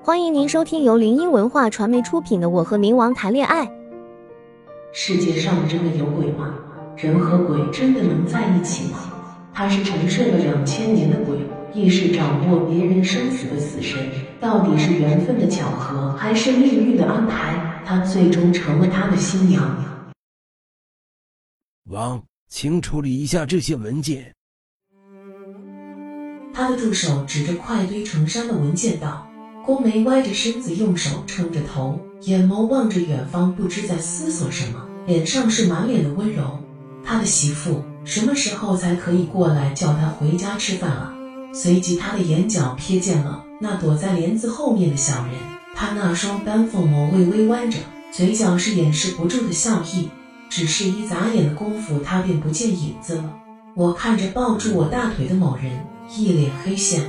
欢迎您收听由林音文化传媒出品的《我和冥王谈恋爱》。世界上真的有鬼吗？人和鬼真的能在一起吗？他是沉睡了两千年的鬼，亦是掌握别人生死的死神。到底是缘分的巧合，还是命运的安排？他最终成了他的新娘。王，请处理一下这些文件。他的助手指着快堆成山的文件道。宫梅歪着身子，用手撑着头，眼眸望着远方，不知在思索什么，脸上是满脸的温柔。他的媳妇什么时候才可以过来叫他回家吃饭啊？随即，他的眼角瞥见了那躲在帘子后面的小人，他那双丹凤眸微微弯着，嘴角是掩饰不住的笑意。只是一眨眼的功夫，他便不见影子了。我看着抱住我大腿的某人，一脸黑线，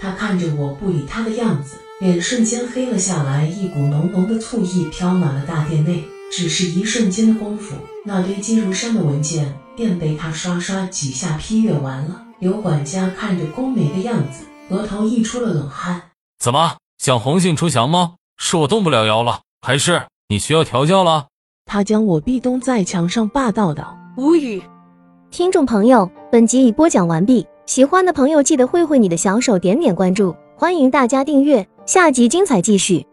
他看着我不理他的样子。脸瞬间黑了下来，一股浓浓的醋意飘满了大殿内。只是一瞬间的功夫，那堆积如山的文件便被他刷刷几下批阅完了。刘管家看着宫梅的样子，额头溢出了冷汗。怎么想红杏出墙吗？是我动不了腰了，还是你需要调教了？他将我壁咚在墙上，霸道道：“无语。”听众朋友，本集已播讲完毕，喜欢的朋友记得挥挥你的小手，点点关注。欢迎大家订阅，下集精彩继续。